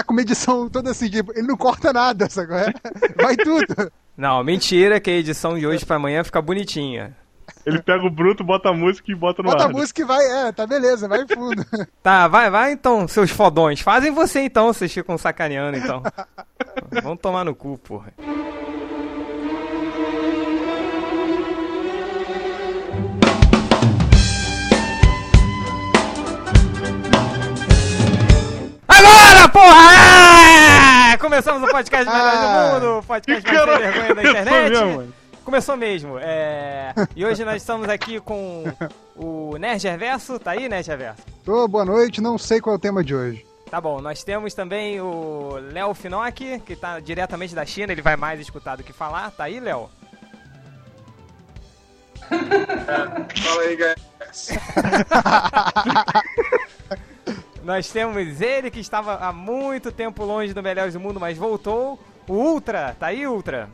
tá com uma edição toda assim, tipo, ele não corta nada, sabe? É? Vai tudo. Não, mentira que a edição de hoje pra amanhã fica bonitinha. Ele pega o bruto, bota a música e bota no Bota ar. a música e vai, é, tá beleza, vai fundo. Tá, vai, vai então, seus fodões. Fazem você então, vocês ficam sacaneando então. Vão tomar no cu, porra. Porra! Começamos o podcast melhor Ah. do mundo, o podcast mais sem vergonha da começou internet. mesmo, mano. Começou mesmo. É... E hoje nós estamos aqui com o Nerd Reverso. Tá aí, Nerd Reverso? Tô, boa noite, não sei qual é o tema de hoje. Tá bom, nós temos também o Léo Finocchi, que tá diretamente da China, ele vai mais escutar do que falar. Tá aí, Léo? Fala aí, guys. Nós temos ele que estava há muito tempo longe do Melhores do Mundo, mas voltou. O Ultra, tá aí, Ultra?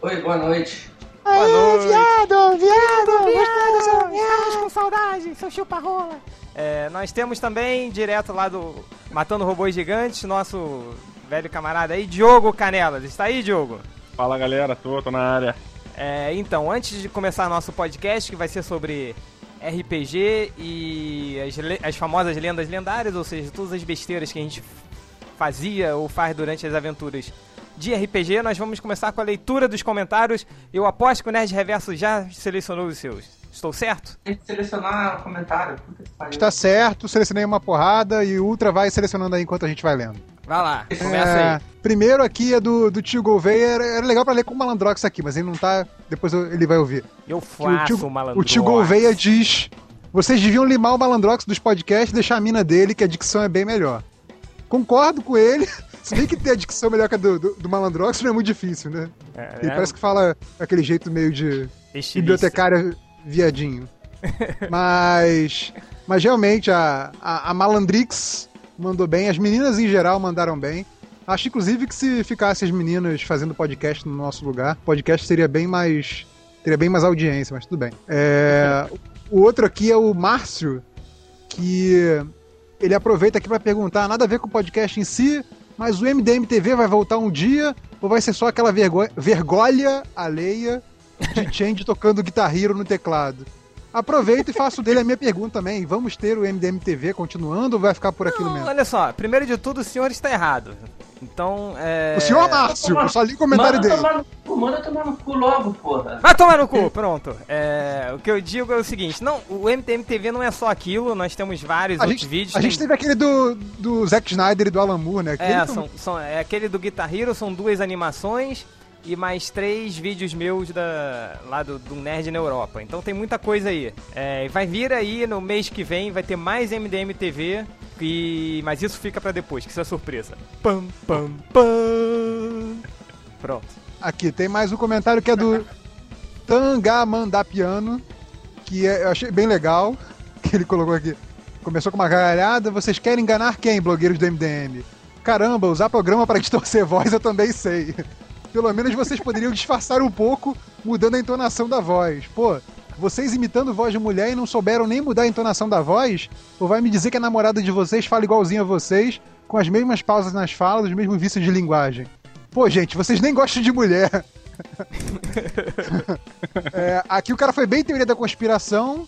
Oi, boa noite. Boa noite. viado, viado, Viado, estamos com saudade, seu chupa-rola. É, nós temos também, direto lá do Matando Robôs Gigantes, nosso velho camarada aí, Diogo Canelas. Está aí, Diogo? Fala galera, tô, tô na área. É, então, antes de começar nosso podcast, que vai ser sobre RPG e as, as famosas lendas lendárias, ou seja, todas as besteiras que a gente fazia ou faz durante as aventuras de RPG, nós vamos começar com a leitura dos comentários. Eu aposto que o Nerd Reverso já selecionou os seus. Estou certo? Tem que selecionar o comentário. Puta que pariu. Tá certo, selecionei uma porrada e o Ultra vai selecionando aí enquanto a gente vai lendo. Vai lá, começa É, aí. Primeiro aqui é do, do tio Gouveia, era, era legal pra ler com o Malandrox aqui, mas ele não tá, depois eu- ele vai ouvir. Eu faço o tio, o malandro. o tio Gouveia diz: vocês deviam limar o Malandrox dos podcasts e deixar a mina dele, que a dicção é bem melhor. Concordo com ele, se bem que ter a dicção melhor que a do, do, do Malandrox não é muito difícil, né? É, Ele é, parece que fala aquele jeito meio de estilista. bibliotecária viadinho. mas, mas realmente a, a, a Malandrix mandou bem, as meninas em geral mandaram bem. Acho inclusive que se ficasse as meninas fazendo podcast no nosso lugar, o podcast seria bem mais. teria bem mais audiência, mas tudo bem. É, o outro aqui é o Márcio, que ele aproveita aqui para perguntar, nada a ver com o podcast em si, mas o MDM TV vai voltar um dia ou vai ser só aquela vergo vergonha alheia de Change tocando Guitar Hero no teclado? Aproveito e faço dele a minha pergunta também. Vamos ter o MDM TV continuando ou vai ficar por aquilo Não, mesmo? olha só, primeiro de tudo, o senhor está errado. Então, é. O senhor Márcio, eu só li o comentário manda dele. Tomar no cu, manda tomar no cu logo, porra. Vai tomar no cu, pronto. É, o que eu digo é o seguinte: não, o MTM TV não é só aquilo, nós temos vários A outros gente, vídeos. a tem- gente teve aquele do, do Zack Snyder e do Alan Moore, né? Aquele É, são, são- é aquele do Guitar Hero, são duas animações e mais três vídeos meus da, lá do, do Nerd na Europa. Então tem muita coisa aí. É, vai vir aí no mês que vem, vai ter mais MDM TV. E, mas isso fica pra depois, que isso é surpresa. Pam, pam, pam. Pronto. Aqui, tem mais um comentário que é do Tangamandapiano, que é- eu achei bem legal, que ele colocou aqui. Começou com uma gargalhada, vocês querem enganar quem, blogueiros do MDM? Caramba, usar programa para distorcer voz eu também sei. Pelo menos vocês poderiam disfarçar um pouco, mudando a entonação da voz. Pô, vocês imitando voz de mulher e não souberam nem mudar a entonação da voz? Ou vai me dizer que a namorada de vocês fala igualzinho a vocês, com as mesmas pausas nas falas, os mesmos vícios de linguagem? Pô, gente, vocês nem gostam de mulher. É, aqui o cara foi bem teoria da conspiração.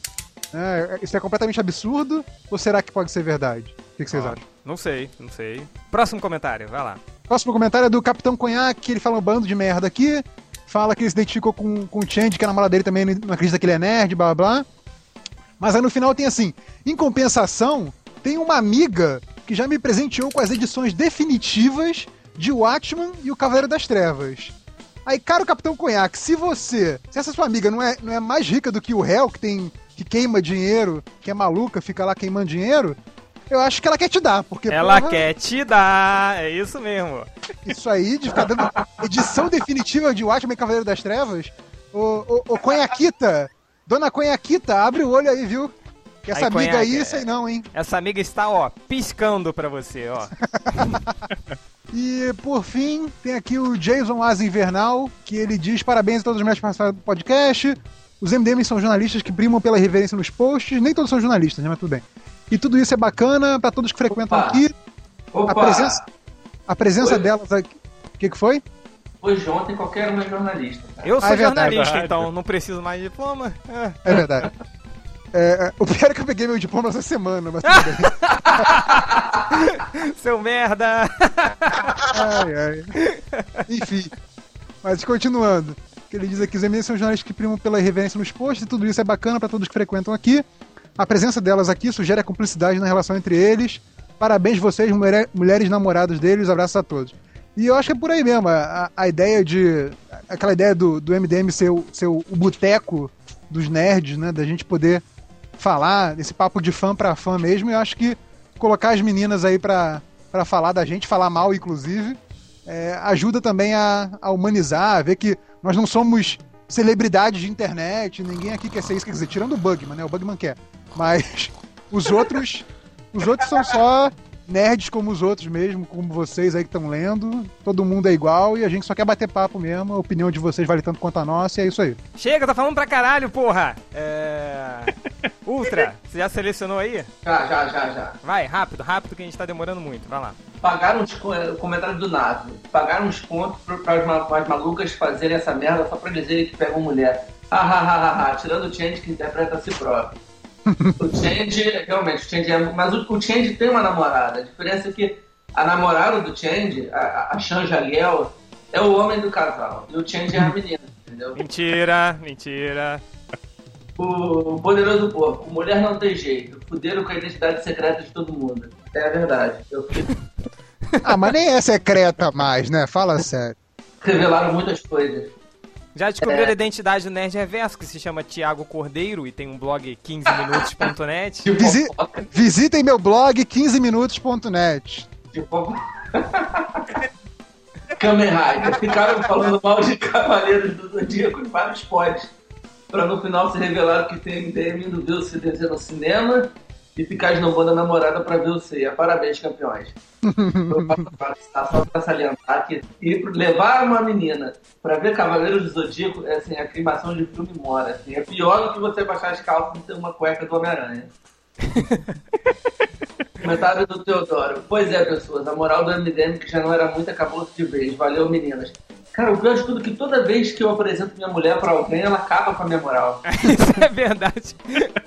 né? isso é completamente absurdo. Ou será que pode ser verdade? O que, que vocês Ó, acham? Não sei, não sei. Próximo comentário, vai lá. Próximo comentário é do Capitão Conhaque. Ele fala um bando de merda aqui. Fala que ele se identificou com, com o Change, que a namorada dele também não acredita que ele é nerd, blá blá. Mas aí no final tem assim: em compensação, tem uma amiga que já me presenteou com as edições definitivas de Watchman e o Cavaleiro das Trevas. Aí, caro Capitão Conhaque, se você, se essa sua amiga não é, não é mais rica do que o réu, que tem que queima dinheiro, que é maluca, fica lá queimando dinheiro, eu acho que ela quer te dar, porque Ela porra, quer te dar, é isso mesmo. isso aí de ficar dando edição definitiva de Watchmen Cavaleiro das Trevas. Ô, ô, ô Conhaquita, dona Conhaquita, abre o olho aí, viu? Que essa Aí, amiga aí, sei não, hein? Essa amiga está, ó, piscando pra você, ó. E por fim, tem aqui o Jason Asa Invernal, que ele diz parabéns a todos os meus participantes do podcast. Os MDMs são jornalistas que primam pela reverência nos posts. Nem todos são jornalistas, né? Mas tudo bem. E tudo isso é bacana pra todos que frequentam Opa. aqui. Opa! A presença- a presença Oi? delas aqui. O que, que foi? Hoje ontem qualquer um é jornalista. cara. Eu sou Ah, é jornalista, Verdade. então não preciso mais de diploma. É. É verdade. É, é, o pior é que eu peguei meu diploma essa semana, mas tudo bem. Seu merda! Ai, ai. Enfim. Mas continuando. Que ele diz aqui, os MDs são jornalistas que primam pela irreverência nos posts e tudo isso é bacana para todos que frequentam aqui. A presença delas aqui sugere a cumplicidade na relação entre eles. Parabéns vocês, mulher- mulheres namoradas deles, abraços a todos. E eu acho que é por aí mesmo, a, a ideia de. aquela ideia do, do MDM ser, o, ser o, boteco dos nerds, né? Da gente poder falar, esse papo de fã pra fã mesmo, eu acho que colocar as meninas aí pra, pra falar da gente, falar mal, inclusive, é, ajuda também a, a humanizar, a ver que nós não somos celebridades de internet, ninguém aqui quer ser isso, quer dizer, tirando o Bugman, né? O Bugman quer. Mas os outros. Os outros são só nerds como os outros mesmo, como vocês aí que estão lendo. Todo mundo é igual e a gente só quer bater papo mesmo. A opinião de vocês vale tanto quanto a nossa e é isso aí. Chega, tá falando pra caralho, porra! É. Ultra, você já selecionou aí? Já, já, já, já. Vai, rápido, rápido que a gente tá demorando muito. Vai lá. Pagaram uns co- o comentário do Nave. Pagaram uns pontos para as ma- as malucas fazerem essa merda só pra dizerem que pegam mulher. Ha, ha, ha, ha, ha. Tirando o Change que interpreta a si próprio. o Change, realmente, o Change é. Mas o, o Change tem uma namorada. A diferença é que a namorada do Change, a, a Chan Jaliel, é o homem do casal. E o Change é a menina, entendeu? Mentira, mentira. O poderoso porco. Mulher não tem jeito. Fuderam com a identidade secreta de todo mundo. É a verdade. Eu Ah, mas nem é secreta mais, né? Fala sério. Revelaram muitas coisas. Já descobriram a identidade do Nerd Reverso, que se chama Tiago Cordeiro e tem um blog 15minutos.net. De Visi- Visitem meu blog 15minutos.net. de fofoca. Kamen Rider. Ficaram falando mal de Cavaleiros do Zodíaco em vários pods. Pra no final se revelar que tem MDM indo ver o CDZ no cinema e ficar esnobando a namorada pra ver o Ceia. Parabéns, campeões. Passar Só pra salientar que ir levar uma menina pra ver Cavaleiros do Zodíaco é assim, a climação de filme mora. Assim, é pior do que você baixar as calças e ter uma cueca do Homem-Aranha. Comentário do Teodoro. Pois é, pessoas, a moral do MDM que já não era muito acabou de vez. Valeu, meninas. Cara, o pior de tudo é que toda vez que eu apresento minha mulher pra alguém, ela acaba com a minha moral. Isso é verdade.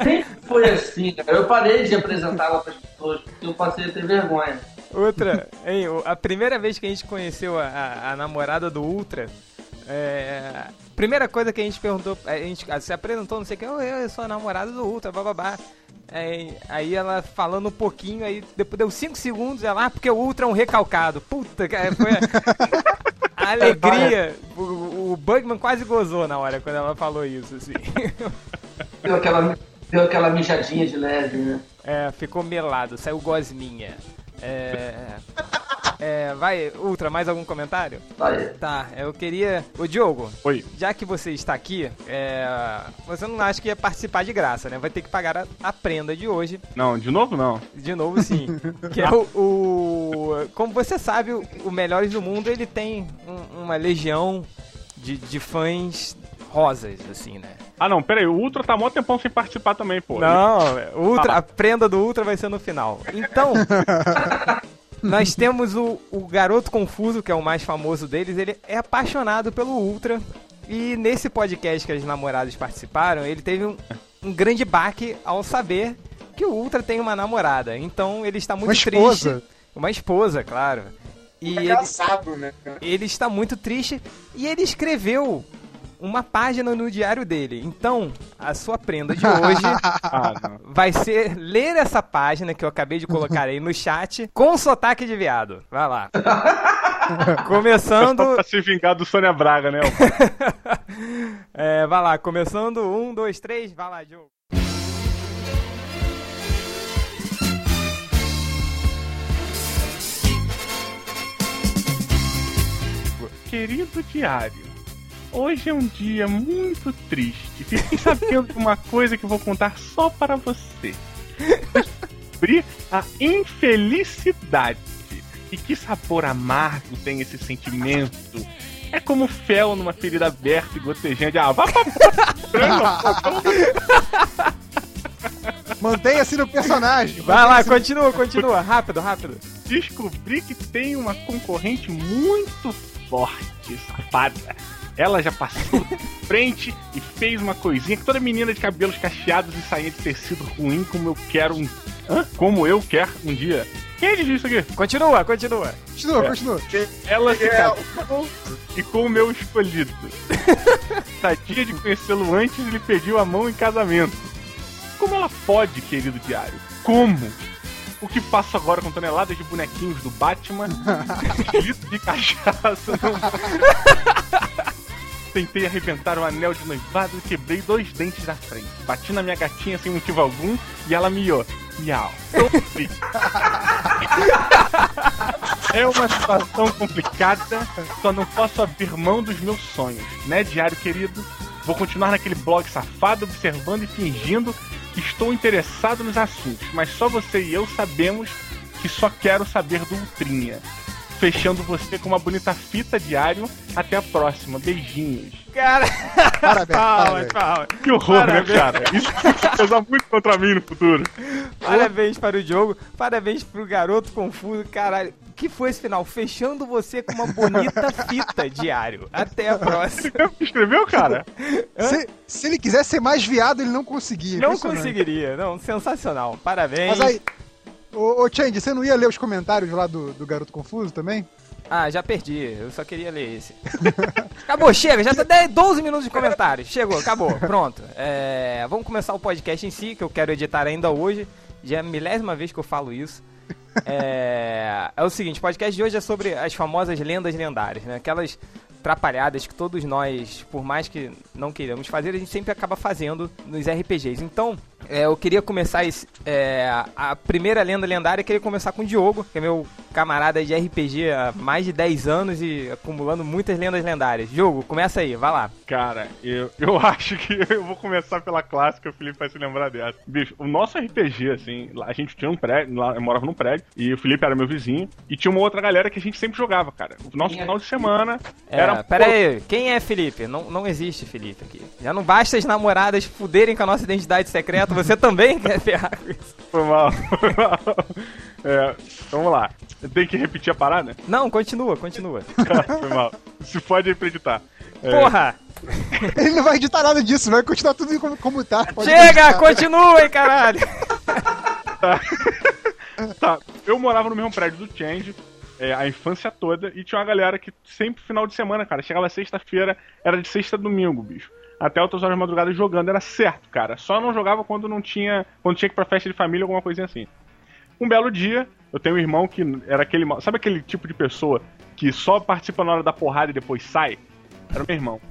Sempre foi assim, cara. Eu parei de apresentá-la pras pessoas porque eu passei a ter vergonha. Outra, hein, a primeira vez que a gente conheceu a, a- a namorada do Ultra, é, primeira coisa que a gente perguntou, a gente se apresentou, não sei o que, "Oi, eu sou a namorada do Ultra, bababá. É, aí ela falando um pouquinho, aí depois deu 5 segundos, ela, ah, porque o Ultra é um recalcado. Puta, cara, foi a, a alegria. O, o Bugman quase gozou na hora quando ela falou isso, assim. Deu aquela, deu aquela mijadinha de leve, né? É, ficou melado, saiu gosminha. É, é, vai, Ultra, mais algum comentário? Vai. Tá, eu queria. Ô Diogo, Oi. já que você está aqui, é, você não acha que ia participar de graça, né? Vai ter que pagar a, a prenda de hoje. Não, de novo não. De novo, sim. que é o, o- Como você sabe, o, o Melhores do Mundo ele tem um- uma legião de, de fãs rosas, assim, né? Ah não, pera aí, o Ultra tá mó tempão sem participar também, pô. Não, Ultra, a prenda do Ultra vai ser no final. Então, nós temos o, o Garoto Confuso, que é o mais famoso deles, ele é apaixonado pelo Ultra. E nesse podcast que as namoradas participaram, ele teve um, um grande baque ao saber que o Ultra tem uma namorada. Então ele está muito Uma esposa. triste. Uma esposa, claro. E ele, Engraçado, né? ele está muito triste e ele escreveu uma página no diário dele. Então, a sua prenda de hoje Ah, vai ser ler essa página que eu acabei de colocar aí no chat com sotaque de viado. Vai lá. Começando. Só pra se vingar do Sônia Braga, né? É, vai lá, começando. Um, dois, três, vai lá, Diogo. Querido diário, hoje é um dia muito triste. Fiquei sabendo de uma coisa que eu vou contar só para você. Descobri a infelicidade. E que sabor amargo tem esse sentimento. É como fel numa ferida aberta e gotejante. Ah, vá pra Mantenha-se no personagem. Vai lá, continua, continua. Rápido, rápido. descobri que tem uma concorrente muito forte, safada. Ela já passou frente e fez uma coisinha que toda menina de cabelos cacheados e sainha de tecido ruim como eu quero um. Hã? Como eu quero um dia. Quem disse isso aqui? Continua, continua. Continua, É. continua. Ela se É, casou e com o meu escolhido. Sadia de conhecê-lo antes, ele pediu a mão em casamento. Como ela pode, querido diário? Como? O que faço agora com toneladas de bonequinhos do Batman? litro de cachaça não... Tentei arrebentar o anel de noivado e quebrei dois dentes na frente. Bati na minha gatinha sem motivo algum e ela miou. Miau. Sofri. É uma situação complicada, só não posso abrir mão dos meus sonhos, né, diário querido? Vou continuar naquele blog safado, observando e fingindo que estou interessado nos assuntos, mas só você e eu sabemos que só quero saber do Ultrinha. Fechando você com uma bonita fita diário. Até a próxima. Beijinhos. Cara, Parabéns, palmas, parabéns. palmas. Que horror, Parabéns. né, cara? Isso vai pesar muito contra mim no futuro. Parabéns para o Diogo, parabéns pro garoto confuso, caralho. O que foi esse final? Fechando você com uma bonita fita diário. Até a próxima. Escreveu, cara? Se, se ele quisesse ser mais viado, ele não conseguia. Não conseguiria, não, sensacional. Parabéns. Mas aí, ô, ô Change, você não ia ler os comentários lá do, do Garoto Confuso também? Ah, já perdi, eu só queria ler esse. acabou, chega, já tá 10, 12 minutos de comentários. Chegou, acabou, pronto. É, vamos começar o podcast em si, que eu quero editar ainda hoje. Já é a milésima vez que eu falo isso. É, é o seguinte, o podcast de hoje é sobre as famosas lendas lendárias, né? Aquelas atrapalhadas que todos nós, por mais que não queiramos fazer, a gente sempre acaba fazendo nos RPGs. Então, é, eu queria começar esse, é, a primeira lenda lendária, eu queria começar com o Diogo, que é meu camarada de RPG há mais de 10 anos e acumulando muitas lendas lendárias. Diogo, começa aí, vai lá. Cara, eu, eu acho que eu vou começar pela clássica, o Felipe vai se lembrar dessa. Bicho, o nosso RPG, assim, lá a gente tinha um prédio, lá eu morava num prédio, e o Felipe era meu vizinho, e tinha uma outra galera que a gente sempre jogava, cara. O nosso final de semana É, era. pera aí, quem é Felipe? Não, não existe Felipe aqui. Já não basta as namoradas fuderem com a nossa identidade secreta, você também quer ferrar com isso. Foi mal. Foi mal. É, vamos lá. Tem que repetir a parada? Não, continua, continua. Foi mal. Se pode acreditar. É, Porra! Ele não vai editar nada disso, vai continuar tudo como, como tá. pode Chega, acreditar. continuem, caralho! Tá, eu morava no mesmo prédio do Change. é, a infância toda, e tinha uma galera que sempre final de semana, cara, chegava sexta-feira, era de sexta a domingo, bicho. Até altas horas da madrugada jogando, era certo, cara. Só não jogava quando não tinha. Quando tinha que ir pra festa de família, alguma coisinha assim. Um belo dia, eu tenho um irmão que era aquele. Sabe aquele tipo de pessoa que só participa na hora da porrada e depois sai? Era meu irmão.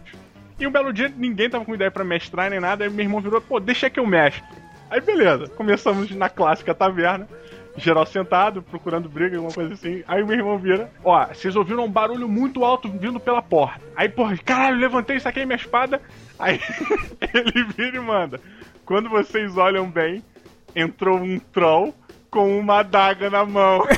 E um belo dia, ninguém tava com ideia pra mestrar nem nada, aí meu irmão virou, pô, deixa que eu mestro. Aí beleza, começamos na clássica taverna, geral sentado, procurando briga, alguma coisa assim. Aí meu irmão vira, ó, vocês ouviram um barulho muito alto vindo pela porta. Aí, porra, caralho, levantei, saquei minha espada. Aí ele vira e manda. Quando vocês olham bem, entrou um troll com uma adaga na mão.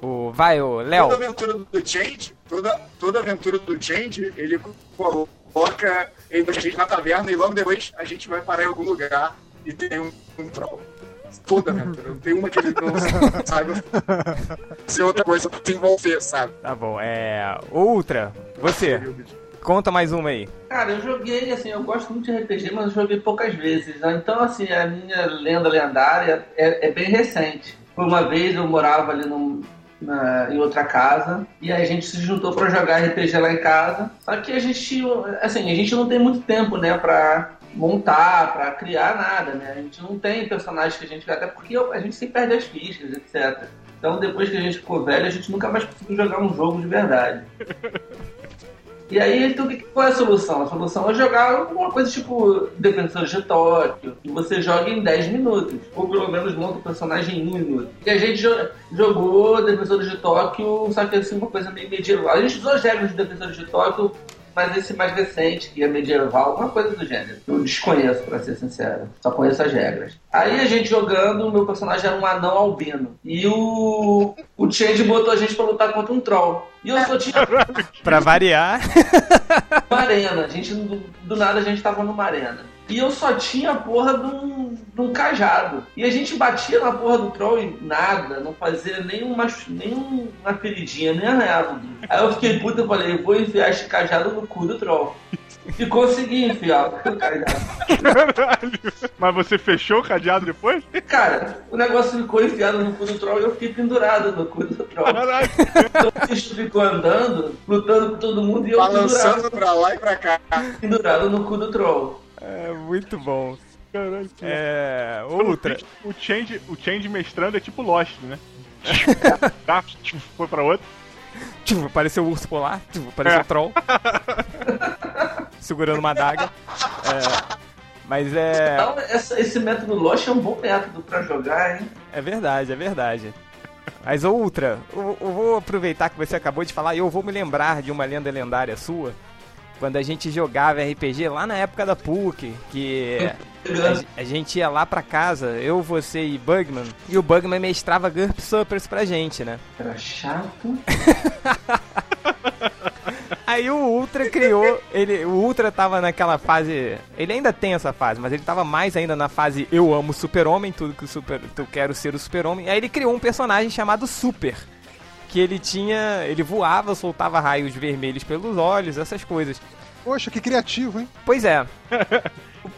O, vai, o Toda Léo. aventura do Change, toda, toda aventura do Change, ele coloca ele, a gente na taverna e logo depois a gente vai parar em algum lugar e tem um, um troll. Toda aventura. Não tem uma que ele não saiba se outra coisa pra se envolver, sabe? Tá bom, é. Ultra, você, conta mais uma aí. Cara, eu joguei, assim, eu gosto muito de RPG, mas eu joguei poucas vezes. né? Então, assim, a minha lenda lendária é, é bem recente. Por uma vez eu morava ali num- na- em outra casa e aí a gente se juntou pra jogar RPG lá em casa. Só que a gente, assim, a gente não tem muito tempo, né, pra montar, pra criar nada, né? A gente não tem personagens que a gente... Até porque a gente sempre perde as fichas, etc. Então, depois que a gente ficou velho, a gente nunca mais conseguiu jogar um jogo de verdade. E aí, então, que- qual é a solução? A solução é jogar alguma coisa tipo Defensores de Tóquio, que você joga em 10 minutos, ou pelo menos monta o personagem em 1 minuto. E a gente jo- jogou Defensores de Tóquio, só que assim, uma coisa meio medieval. A gente usou as regras de Defensores de Tóquio, mas esse mais recente, que é medieval, uma coisa do gênero. Eu desconheço, pra ser sincero. Só conheço as regras. Aí a gente jogando, o meu personagem era um anão albino. E o, o Change botou a gente pra lutar contra um troll. E eu só tinha Pra variar. uma arena. A gente, do, do nada, a gente tava numa arena. E eu só tinha a porra de um, de um cajado. E a gente batia na porra do troll e nada, não fazia nenhuma, nenhuma feridinha, nem arranhava. Aí eu fiquei puta e falei, vou enfiar esse cajado no cu do troll. E consegui enfiar o cadeado. Caralho. Mas você fechou o cadeado depois? Cara, o negócio ficou enfiado no cu do troll e eu fiquei pendurado no cu do troll. Caralho. Então o bicho ficou andando, lutando com todo mundo e eu Balançando pendurado, pra lá e pra cá. pendurado no cu do troll. É muito bom. Caralho. É. Outra. O change, o change mestrando é tipo Lost, né? Tá, tipo, Foi pra outro. Tchum, apareceu o urso polar, tchum, apareceu É. o troll. segurando uma adaga. É, mas é. Então, essa- esse método Lost é um bom método pra jogar, hein? É verdade, é verdade. Mas, ô Ultra, eu, eu vou aproveitar que você acabou de falar e eu vou me lembrar de uma lenda lendária sua. Quando a gente jogava RPG lá na época da PUC, que a, a gente ia lá pra casa, eu, você e Bugman, e o Bugman mestrava GURP Suppers pra gente, né? Era chato. Aí o Ultra criou, ele, o Ultra tava naquela fase, ele ainda tem essa fase, mas ele tava mais ainda na fase eu amo Super-Homem, tudo que o super, eu quero ser o Super-Homem. Aí ele criou um personagem chamado Super, que ele tinha, ele voava, soltava raios vermelhos pelos olhos, essas coisas. Poxa, que criativo, hein? Pois é.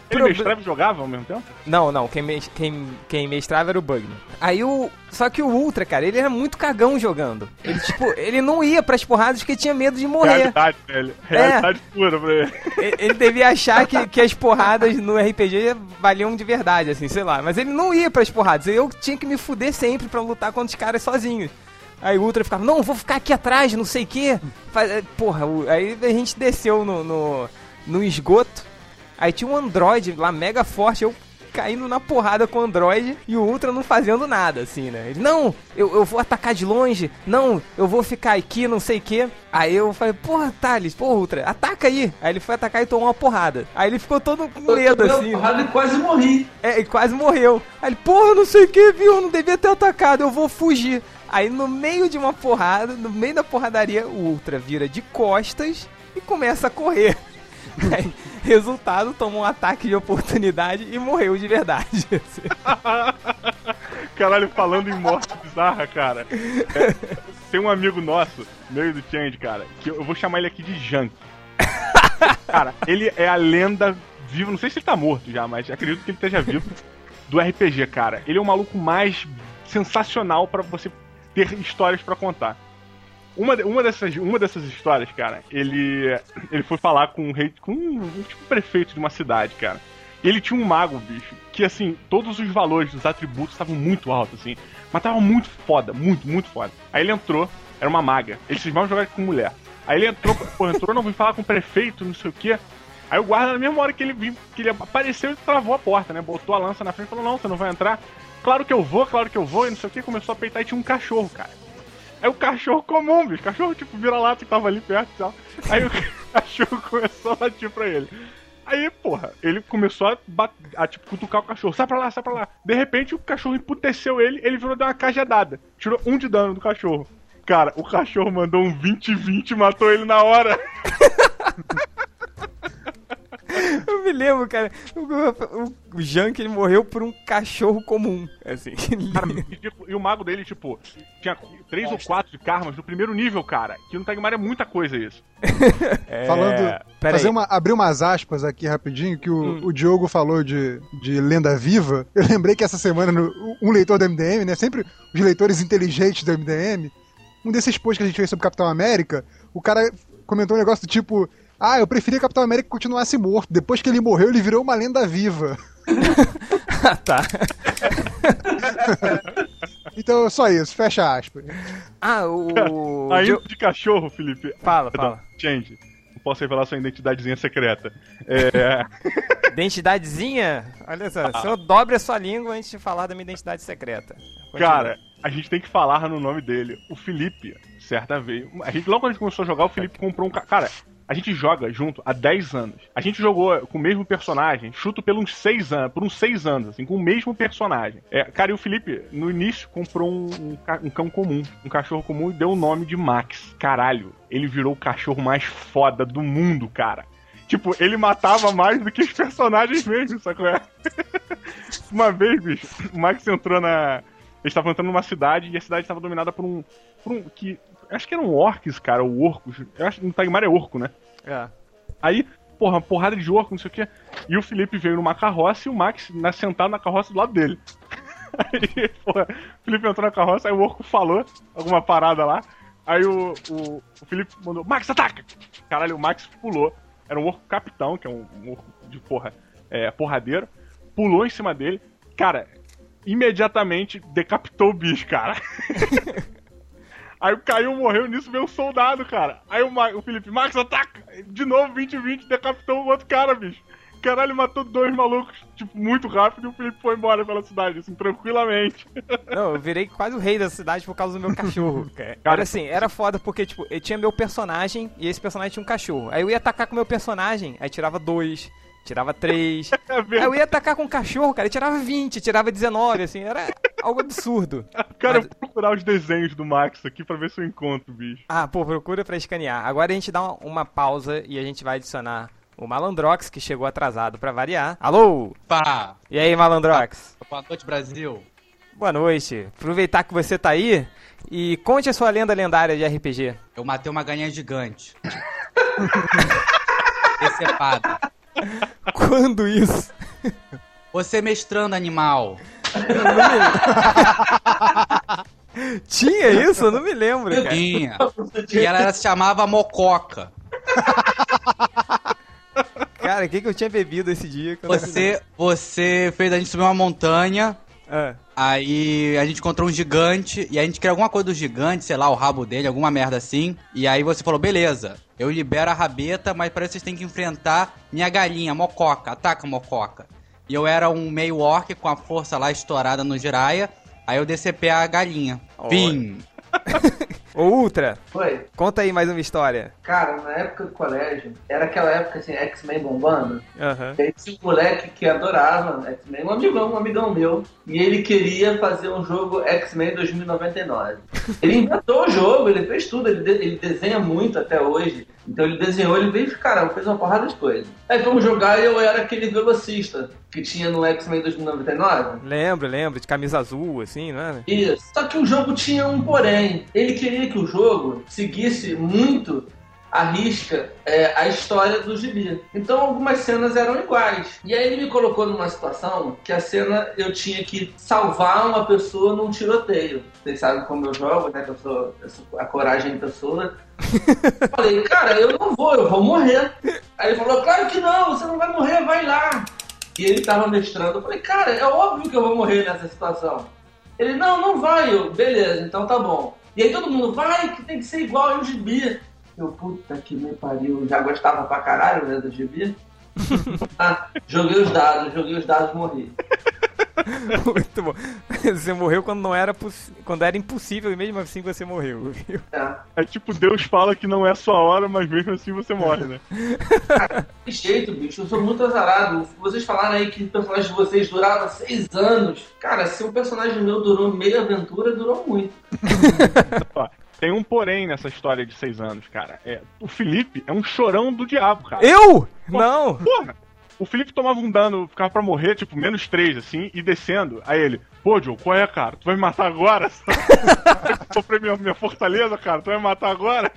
Ele proble- mestrava e jogava ao mesmo tempo? Não, não, quem, mes- quem, quem mestrava era o Bugman. Aí o. Só que o Ultra, cara, ele era muito cagão jogando. Ele, tipo, ele não ia pras porradas porque tinha medo de morrer. Realidade, velho. Realidade pura pra ele. Ele ele devia achar que, que as porradas no RPG valiam de verdade, assim, sei lá. Mas ele não ia pras porradas. Eu tinha que me fuder sempre pra lutar contra os caras sozinhos. Aí o Ultra ficava, não, vou ficar aqui atrás, não sei o quê. É, Porra, aí a gente desceu no, no, no esgoto. Aí tinha um androide lá mega forte, eu caindo na porrada com o androide e o Ultra não fazendo nada, assim, né? Ele, não, eu, eu vou atacar de longe, não, eu vou ficar aqui, não sei o quê. Aí eu falei, porra, Thales, porra, Ultra, ataca aí. Aí ele foi atacar e tomou uma porrada. Aí ele ficou todo com medo, assim. porrada e quase morri. É, e quase morreu. Aí ele, porra, não sei o que, viu? Eu não devia ter atacado, eu vou fugir. Aí no meio de uma porrada, no meio da porradaria, o Ultra vira de costas e começa a correr. Aí, resultado, tomou um ataque de oportunidade e morreu de verdade. Caralho, falando em morte bizarra, cara. É, tem um amigo nosso, meio do Change, cara, que eu vou chamar ele aqui de Junk. Cara, ele é a lenda viva, não sei se ele tá morto já, mas acredito que ele esteja vivo, do RPG, cara. Ele é o maluco mais sensacional pra você ter histórias pra contar. Uma, uma, dessas, uma dessas histórias, cara, ele, ele foi falar com um rei, com um, tipo prefeito de uma cidade, cara. Ele tinha um mago, bicho, que assim, todos os valores dos atributos estavam muito altos, assim. Mas tava muito foda, muito, muito foda. Aí ele entrou, era uma maga. Ele disse, vamos jogar com mulher. Aí ele entrou, pô, entrou, não vim falar com o prefeito, não sei o quê. Aí o guarda, na mesma hora que ele, viu, que ele apareceu, ele travou a porta, né? Botou a lança na frente e falou, não, você não vai entrar. Claro que eu vou, claro que eu vou, e não sei o que, começou a peitar e tinha um cachorro, cara. Aí o cachorro comum, bicho, cachorro tipo vira-lata que tava ali perto e tal. Aí o cachorro começou a latir pra ele. Aí, porra, ele começou a, a tipo, cutucar o cachorro. Sai pra lá, sai pra lá. De repente, o cachorro emputeceu ele, ele virou dar uma cajadada. Tirou um de dano do cachorro. Cara, o cachorro mandou um 20-20 e matou ele na hora. Eu me lembro, cara, o, o, o Junk, ele morreu por um cachorro comum, assim. Cara, ridículo. e o mago dele, tipo, tinha três ou quatro de karmas no primeiro nível, cara. Que no Tagmar é muita coisa isso. É, Falando. fazer uma, abrir umas aspas aqui rapidinho, que o, Hum. o Diogo falou de, de lenda viva. Eu lembrei que essa semana, no- um leitor do MDM, né? Sempre os leitores inteligentes do MDM. Um desses posts que a gente fez sobre Capitão América, o cara comentou um negócio do tipo. Ah, eu preferia Capitão América continuasse morto. Depois que ele morreu, ele virou uma lenda viva. Ah, tá. Então, só isso, fecha aspas. Ah, o... Ainda Dio- de cachorro, Felipe. Fala, Perdão, fala. Change. Não posso revelar sua identidadezinha secreta. É. Identidadezinha? Olha só, se eu dobre a sua língua antes de falar da minha identidade secreta. Continua. Cara, a gente tem que falar no nome dele. O Felipe, certa vez. A gente, logo quando a gente começou a jogar, o Felipe comprou um. ca- Cara, a gente joga junto há 10 anos. A gente jogou com o mesmo personagem, chuto por uns 6 anos, por uns 6 anos, assim, com o mesmo personagem. É, cara, e o Felipe, no início, comprou um, um um cão comum, um cachorro comum e deu o nome de Max. Caralho, ele virou o cachorro mais foda do mundo, cara. tipo, ele matava mais do que os personagens mesmo, sacou? É? Uma vez, bicho, o Max entrou na. Eles estavam entrando numa cidade e a cidade estava dominada por um. por um. que. Acho que eram orcs, cara, ou orcos. Eu acho que no Tagmar é orco, né? É. Aí, porra, uma porrada de orco, não sei o quê. E o Felipe veio numa carroça e o Max na, sentado na carroça do lado dele. Aí, porra, o Felipe entrou na carroça, aí o orco falou alguma parada lá. Aí o, o, o Felipe mandou, Max, ataca! Caralho, o Max pulou. Era um orco capitão, que é um, um orco de porra, é, porradeiro. Pulou em cima dele. Cara, imediatamente decapitou o bicho, cara. Aí caiu, morreu nisso, veio um soldado, cara. Aí o, Ma- o Felipe, Max, ataca! De novo, 2020, decapitou o outro cara, bicho. Caralho, matou dois malucos, tipo, muito rápido e o Felipe foi embora pela cidade, assim, tranquilamente. Não, eu virei quase o rei da cidade por causa do meu cachorro, cara. Cara, Era assim, era foda porque, tipo, eu tinha meu personagem e esse personagem tinha um cachorro. Aí eu ia atacar com meu personagem, aí tirava dois, tirava três. É Aí eu ia atacar com o cachorro, cara, e tirava 20, tirava 19, assim, era algo absurdo. Cara, Mas- eu vou procurar os desenhos do Max aqui pra ver se eu encontro, bicho. Ah, pô, procura pra escanear. Agora a gente dá uma, uma pausa e a gente vai adicionar o Malandrox, que chegou atrasado pra variar. Alô? Pá! E aí, Malandrox? Boa noite, Brasil. Boa noite. Aproveitar que você tá aí e conte a sua lenda lendária de RPG. Eu matei uma galinha gigante. Decepada. Quando isso? Você mestrando animal. Tinha isso? Eu não me lembro, cara. Tinha. E ela se chamava Mococa. Cara, o que, que eu tinha bebido esse dia? eu não Você, você fez a gente subir uma montanha. Ah, Aí a gente encontrou um gigante e a gente queria alguma coisa do gigante, sei lá, o rabo dele, alguma merda assim. E aí você falou, beleza, eu libero a rabeta, mas parece que vocês têm que enfrentar minha galinha, Mococa, ataca Mococa. E eu era um meio orc com a força lá estourada no Jiraya, aí eu DCP a galinha. Vim. Ô, Ultra, Foi. conta aí mais uma história. Cara, na época do colégio, era aquela época assim, X-Men bombando. Aham. Tinha um moleque que adorava X-Men, um amigão, um amigão meu. E ele queria fazer um jogo X-Men 2099. Ele inventou o jogo, ele fez tudo, ele, de- ele desenha muito até hoje. Então ele desenhou, ele veio cara, fez uma porrada de coisa. Aí fomos jogar e eu era aquele velocista que tinha no X-Men 2099. Lembro, lembro, de camisa azul, assim, não é? Isso. Só que o jogo tinha um porém. Ele queria que o jogo seguisse muito à risca é, a história do gibi. Então algumas cenas eram iguais. E aí ele me colocou numa situação que a cena eu tinha que salvar uma pessoa num tiroteio. Vocês sabem como eu jogo, né? Que eu sou, eu sou a coragem em pessoa. Falei, cara, eu não vou, eu vou morrer. Aí ele falou, claro que não, você não vai morrer, vai lá. E ele tava mestrando. Eu falei, cara, é óbvio que eu vou morrer nessa situação. Ele, não, não vai. Eu, beleza, então tá bom. E aí todo mundo, vai, que tem que ser igual ao gibi. Eu, puta que me pariu, já gostava pra caralho né, do gibi. ah, joguei os dados, joguei os dados, morri. Muito bom. Você morreu quando não era quando era impossível e mesmo assim você morreu. viu? É. É tipo, Deus fala que não é sua hora, mas mesmo assim você morre, né? Que jeito, bicho, eu sou muito azarado. Vocês falaram aí que o personagem de vocês durava seis anos. Cara, se um personagem meu durou meia aventura, durou muito. Tem um porém nessa história de seis anos, cara. É, o Felipe é um chorão do diabo, cara. Eu? Não. Porra! O Felipe tomava um dano, ficava pra morrer, tipo, menos 3, assim, e descendo. Aí ele, pô, Joe, qual é, cara? Tu vai me matar agora? Comprei minha, minha fortaleza, cara, tu vai me matar agora?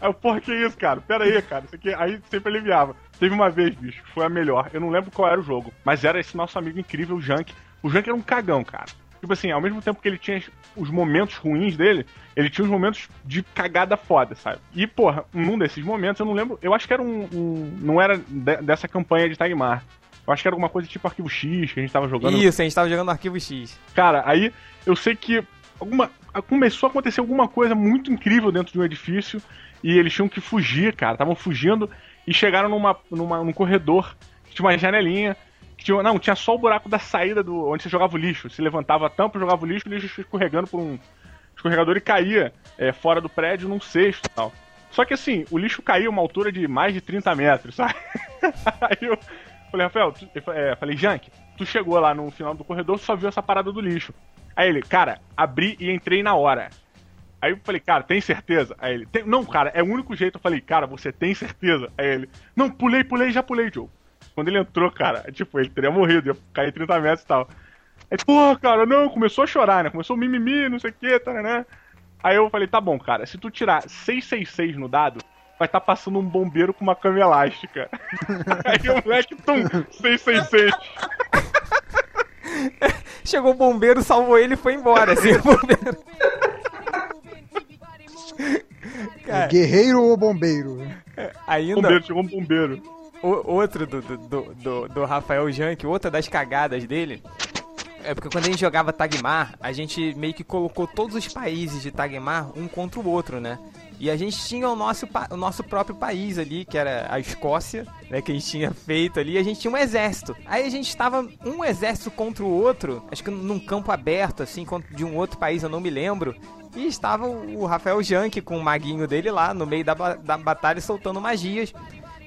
Aí eu, porra, que isso, cara? Pera aí, cara. Isso aqui, aí sempre aliviava. Teve uma vez, bicho, foi a melhor. Eu não lembro qual era o jogo, mas era esse nosso amigo incrível, o Junk. O Junk era um cagão, cara. Tipo assim, ao mesmo tempo que ele tinha os momentos ruins dele, ele tinha os momentos de cagada foda, sabe? E, porra, num desses momentos, eu não lembro. Eu acho que era um. um- não era de- dessa campanha de Tagmar. Eu acho que era alguma coisa tipo Arquivo X que a gente tava jogando. Isso, a gente tava jogando arquivo X. Cara, aí eu sei que alguma, começou a acontecer alguma coisa muito incrível dentro de um edifício e eles tinham que fugir, cara. Estavam fugindo e chegaram numa, numa, num corredor que tinha uma janelinha. Tinha, não, tinha só o buraco da saída do onde você jogava o lixo. Se levantava a tampa, jogava o lixo, o lixo escorregando por um escorregador e caía é, fora do prédio num cesto e tal. Só que assim, o lixo caía uma altura de mais de 30 metros, sabe? Aí eu falei, Rafael, tu, é, falei, Jank, tu chegou lá no final do corredor, só viu essa parada do lixo. Aí ele, cara, abri e entrei na hora. Aí eu falei, cara, tem certeza? Aí ele, "Tem- não, cara, é o único jeito. Eu falei, cara, você tem certeza? Aí ele, não, pulei, pulei, já pulei, Joe. Quando ele entrou, cara, tipo, ele teria morrido, ia cair 30 metros e tal. Aí, porra, cara, não, começou a chorar, né? Começou mimimi, não sei o que, tá, né? Aí eu falei, tá bom, cara, se tu tirar 666 no dado, vai estar passando um bombeiro com uma cama elástica. Aí o moleque, tum, 666. Chegou o bombeiro, salvou ele e foi embora, assim, o bombeiro. Cara, Guerreiro ou bombeiro? ainda, Bombeiro, chegou um bombeiro. O- outro do, do, do, do- Rafael Jank, outra das cagadas dele, é porque quando a gente jogava Tagmar, a gente meio que colocou todos os países de Tagmar um contra o outro, né? E a gente tinha o nosso, o nosso próprio país ali, que era a Escócia, né? Que a gente tinha feito ali, a gente tinha um exército. Aí a gente estava um exército contra o outro, acho que num campo aberto, assim, de um outro país, eu não me lembro. E estava o Rafael Jank com o maguinho dele lá, no meio da, da batalha, soltando magias.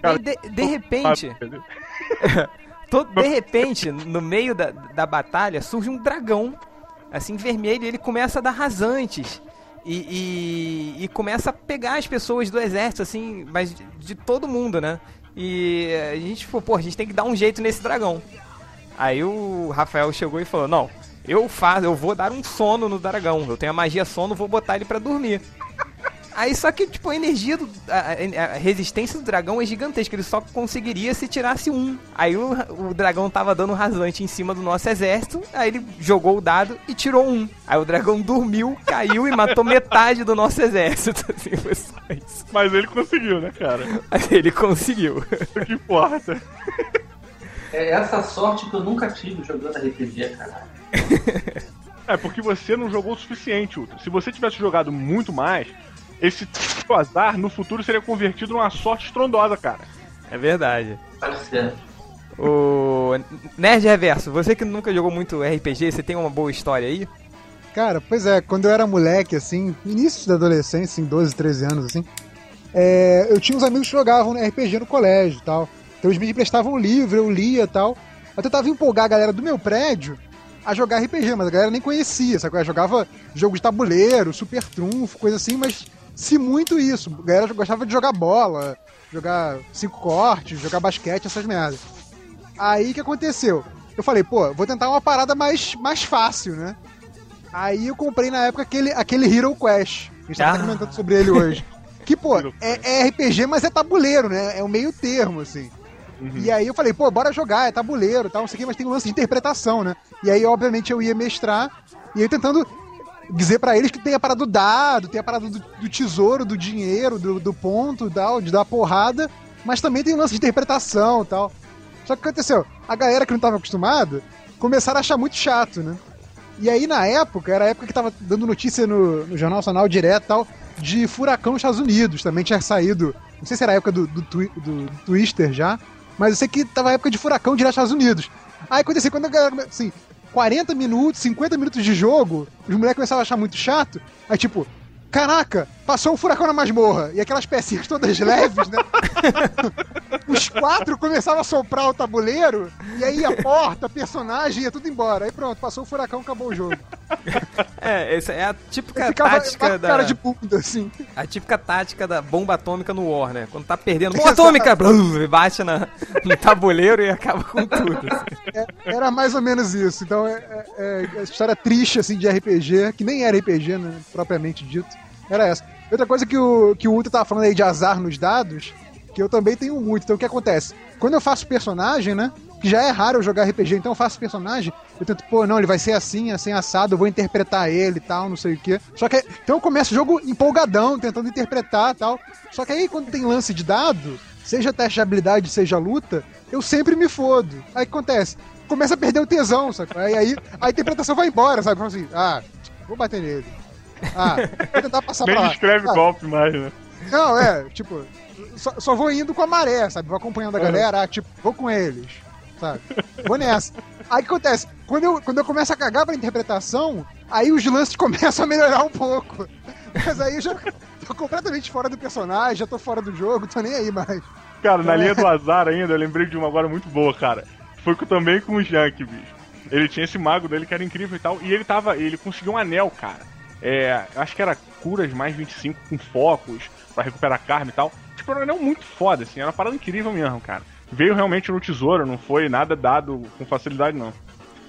Aí, de, de repente, to- de repente, no meio da, da batalha, surge um dragão, assim, vermelho, e ele começa a dar rasantes. E, e, e começa a pegar as pessoas do exército, assim, mas de, de todo mundo, né? E a gente falou, pô, a gente tem que dar um jeito nesse dragão. Aí o Rafael chegou e falou, não, eu faço, eu vou dar um sono no dragão. Eu tenho a magia sono, vou botar ele pra dormir. Aí só que, tipo, a energia, do, a, a- resistência do dragão é gigantesca. Ele só conseguiria se tirasse um. Aí o, o dragão tava dando rasante em cima do nosso exército. Aí ele jogou o dado e tirou um. Aí o dragão dormiu, caiu e matou metade do nosso exército. Assim, foi só isso. Mas ele conseguiu, né, cara? Aí ele conseguiu. O que importa. É essa sorte que eu nunca tive jogando RPG, cara. É porque você não jogou o suficiente, Ultra. Se você tivesse jogado muito mais, esse teu azar no futuro seria convertido numa sorte estrondosa, cara. É verdade. Pode ser. O Nerd Reverso, você que nunca jogou muito RPG, você tem uma boa história aí? Cara, pois é, quando eu era moleque, assim, início da adolescência, em 12, 13 anos, assim, é, eu tinha uns amigos que jogavam RPG no colégio e tal. Então eles me emprestavam livro, eu lia e tal. Eu tentava empolgar a galera do meu prédio a jogar RPG, mas a galera nem conhecia, sabe? Eu jogava jogo de tabuleiro, super trunfo, coisa assim, mas se muito isso. A galera gostava de jogar bola, jogar cinco cortes, jogar basquete, essas merdas. Aí o que aconteceu? Eu falei, pô, vou tentar uma parada mais, mais fácil, né? Aí eu comprei na época aquele, aquele Hero Quest. A gente tava Ah. comentando sobre ele hoje. Que, pô, é, é RPG, mas é tabuleiro, né? É o meio termo, assim. E aí eu falei, pô, bora jogar, é tabuleiro tal, não sei o quê, mas tem um lance de interpretação, né? E aí, obviamente, eu ia mestrar, e aí tentando dizer pra eles que tem a parada do dado, tem a parada do, do tesouro, do dinheiro, do, do ponto tal, de dar porrada, mas também tem um lance de interpretação tal. Só que aconteceu, a galera que não tava acostumada começaram a achar muito chato, né? E aí, na época, era a época que tava dando notícia no, no Jornal Nacional direto tal, de furacão nos Estados Unidos. Também tinha saído, não sei se era a época do, do, twi- do, do Twister já, mas eu sei que tava a época de furacão direto nos Estados Unidos. Aí aconteceu quando a galera, assim, 40 minutos, 50 minutos de jogo, os moleques começavam a achar muito chato. Aí, tipo, caraca, passou um furacão na masmorra. E aquelas pecinhas todas leves, né? Os quatro começavam a soprar o tabuleiro, e aí a porta, a personagem, ia tudo embora. Aí pronto, passou o furacão, acabou o jogo. É, essa é a típica Ficava tática da. cara de bunda, assim. A típica tática da bomba atômica no War, né? Quando tá perdendo bomba atômica, blum, bate na, no tabuleiro e acaba com tudo. assim. É, era mais ou menos isso. Então é, é, é história triste assim de RPG, que nem era RPG, né, propriamente dito. Era essa. Outra coisa que o, que o Ultra tava falando aí de azar nos dados, que eu também tenho muito. Então o que acontece? Quando eu faço personagem, né? Que já é raro eu jogar RPG, então eu faço personagem, eu tento, pô, não, ele vai ser assim, assim, assado, eu vou interpretar ele e tal, não sei o quê. Só que então eu começo o jogo empolgadão, tentando interpretar tal. Só que aí quando tem lance de dado, seja teste de habilidade, seja luta, eu sempre me fodo. Aí o que acontece? Começa a perder o tesão, sabe? Aí, aí a interpretação vai embora, sabe? Fala assim, ah, vou bater nele. Ah, vou tentar passar pra Nem lá. escreve Ah, golpe mais, né? Não, é, tipo, só, só vou indo com a maré, sabe? Vou acompanhando a galera, ah, tipo, vou com eles, sabe? Vou nessa. Aí o que acontece? Quando eu, quando eu começo a cagar pra interpretação, aí os lances começam a melhorar um pouco. Mas aí eu já tô completamente fora do personagem, já tô fora do jogo, tô nem aí mais. Cara, na linha do azar ainda, eu lembrei de uma agora muito boa, cara. Foi também com o Jank, bicho. Ele tinha esse mago dele que era incrível e tal, e ele tava. Ele conseguiu um anel, cara. É, acho que era curas mais 25 com focos pra recuperar karma e tal. Tipo, era um anel muito foda, assim, era uma parada incrível mesmo, cara. Veio realmente no tesouro, não foi nada dado com facilidade, não.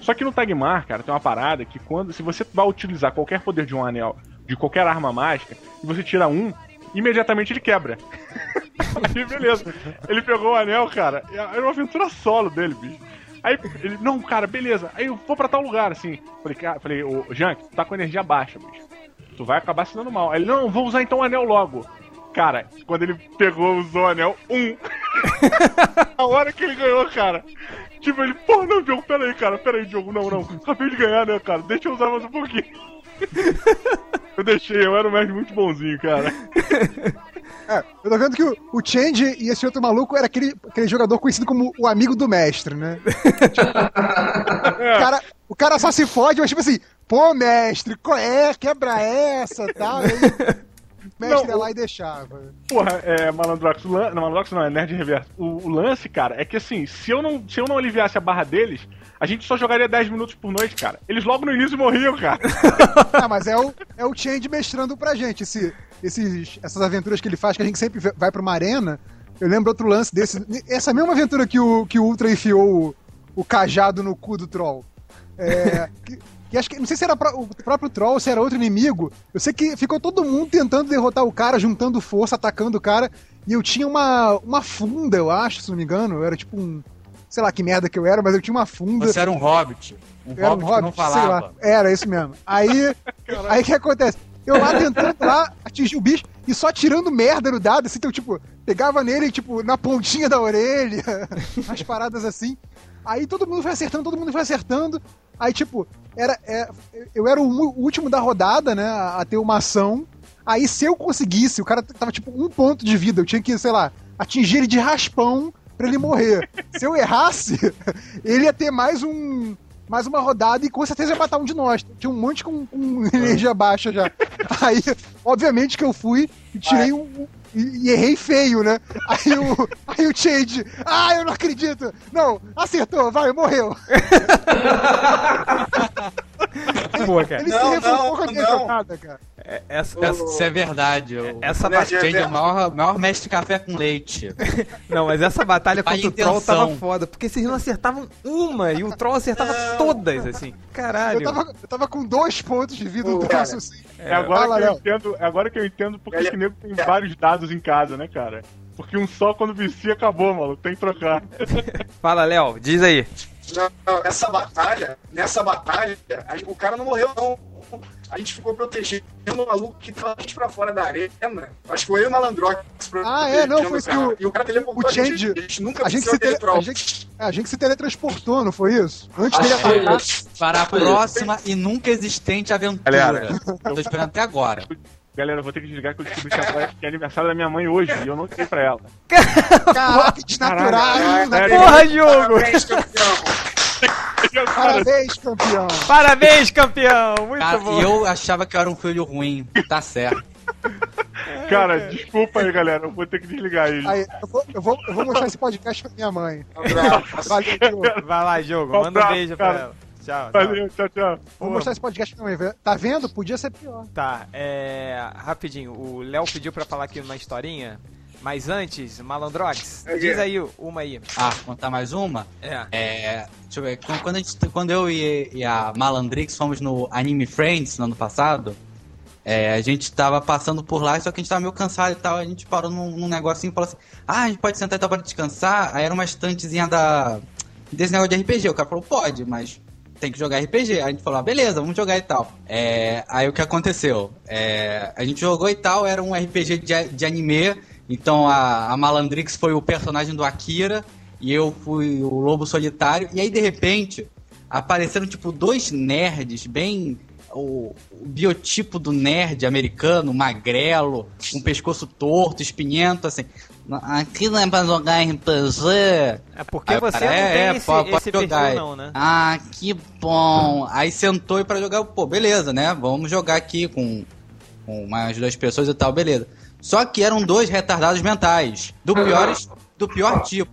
Só que no Tagmar, cara, tem uma parada que quando. Se você vai utilizar qualquer poder de um anel, de qualquer arma mágica, e você tira um, imediatamente ele quebra. Aí beleza. Ele pegou o anel, cara. Era uma aventura solo dele, bicho. Aí ele, não, cara, beleza. Aí eu vou pra tal lugar, assim. Falei, cara, falei, ô, Jank, tu tá com energia baixa, bicho. Tu vai acabar se dando mal. Aí ele, não, vou usar então o anel logo. Cara, quando ele pegou, usou o anel, um. a hora que ele ganhou, cara. Tipo, ele, pô, não, Diogo, peraí, cara, peraí, Diogo, não, não. Acabei de ganhar, né, cara? Deixa eu usar mais um pouquinho. eu deixei, eu era um mestre muito bonzinho, cara. É, eu tô vendo que o, o Change e esse outro maluco era aquele, aquele jogador conhecido como o amigo do mestre, né? o, cara, o cara só se fode, mas tipo assim, pô, mestre, qual é? Quebra essa e tal. Aí, mestre Não, lá e deixava. Porra, é, Malandrox, o lan... não, Malandrox não, é Nerd Reverso. O, o lance, cara, é que assim, se eu, não, se eu não aliviasse a barra deles, a gente só jogaria 10 minutos por noite, cara. Eles logo no início morriam, cara. Ah, mas é o, é o Change mestrando pra gente. Esse, esses, essas aventuras que ele faz, que a gente sempre vai pra uma arena. Eu lembro outro lance desse. Essa mesma aventura que o, que o Ultra enfiou o, o cajado no cu do Troll. É, que, acho que. Não sei se era o próprio Troll se era outro inimigo. Eu sei que ficou todo mundo tentando derrotar o cara, juntando força, atacando o cara. E eu tinha uma, uma funda, eu acho, se não me engano. Era tipo um. Sei lá que merda que eu era, mas eu tinha uma funda. Você era um hobbit. Um Eu era um hobbit que não hobbit, sei falava. lá. Era, isso mesmo. Aí, aí o que acontece? Eu lá tentando lá atingir o bicho e só tirando merda no dado, assim, então, tipo, pegava nele, tipo, na pontinha da orelha, as paradas assim. Aí todo mundo foi acertando, todo mundo foi acertando. Aí, tipo, era, é, eu era o último da rodada, né, a, a ter uma ação. Aí, se eu conseguisse, o cara tava, tipo, um ponto de vida, eu tinha que, sei lá, atingir ele de raspão pra ele morrer. Se eu errasse, ele ia ter mais um. Mais uma rodada e com certeza ia matar um de nós. Tinha um monte com, com energia baixa já. Aí, obviamente que eu fui e tirei um. E, e errei feio, né? Aí o, aí o Change. Ah, eu não acredito! Não, acertou, vai, morreu. Boa, cara. Ele Não, se revoltou não, com a minha não. jogada, cara. É- Essa, Essa- Isso é verdade. O essa Nerd batalha. É o maior, maior mestre de café com leite. Não, mas essa batalha contra o Troll tava foda, porque vocês não acertavam uma e o Troll acertava todas, assim. Caralho. Eu tava, eu tava com dois pontos de vida no Ô, troço cara. assim. É, agora, Fala, que eu entendo, é agora que eu entendo porque Ele- que nego tem vários dados em casa, né, cara? Porque um só quando vicia acabou, maluco. Tem que trocar. Fala, Léo, diz aí. Essa batalha, nessa batalha, a- o cara não morreu, não. A gente ficou protegendo o maluco que tava gente pra fora da arena. Acho que foi eu e o Malandrox. Ah, é, não, foi protegendo isso que o- E o cara teleportou o a gente, Change- a gente nunca A gente, se tele, a, gente, a gente se teletransportou, não foi isso? Antes dele atacar. Para a próxima e nunca existente aventura. Galera. Eu tô esperando até agora. Galera, eu vou ter que desligar que eu descobri que agora é aniversário da minha mãe hoje e eu não sei pra ela. Caraca, desnaturado! Porra, jogo! Parabéns, campeão. Parabéns, campeão! Parabéns, campeão! Muito Cara, bom. e eu achava que eu era um filho ruim. Tá certo. Cara, desculpa aí, galera. Eu vou ter que desligar ele. Aí, eu vou, eu, vou, eu vou mostrar esse podcast pra minha mãe. Um abraço. Valeu, Diogo. Vai lá, jogo. Um Manda um abraço, beijo pra cara. ela. Tchau. tchau. Valeu, tchau, tchau. Vou mostrar esse podcast pra mãe. Tá vendo? Podia ser pior. Tá, é. Rapidinho, o Léo pediu pra falar aqui uma historinha. Mas antes, Malandrox, É, diz aí uma aí. Ah, contar mais uma? É. É. Deixa eu ver. Quando, gente- quando eu e, e a Malandrix fomos no Anime Friends no ano passado, é, a gente tava passando por lá, só que a gente tava meio cansado e tal. A gente parou num, num negocinho e falou assim: Ah, a gente pode sentar e tal para descansar. Aí era uma estantezinha da. desse negócio de RPG. O cara falou: Pode, mas tem que jogar RPG. Aí a gente falou: ah, Beleza, vamos jogar e tal. É, aí o que aconteceu? É, a gente jogou e tal, era um RPG de, de anime. Então a, a Malandrix foi o personagem do Akira e eu fui o lobo solitário. E aí, de repente, apareceram, tipo, dois nerds bem. O, o biotipo do nerd americano, magrelo, um pescoço torto, espinhento, assim. Aqui não é pra jogar RPG. É porque Aí você cara, não é, tem é, esse, pode- esse perfil, jogar aí. não, né? Ah, que bom. Aí sentou e pra jogar, pô, beleza, né? Vamos jogar aqui com, com mais duas pessoas e tal, beleza. Só que eram dois retardados mentais. Do pior, do pior tipo.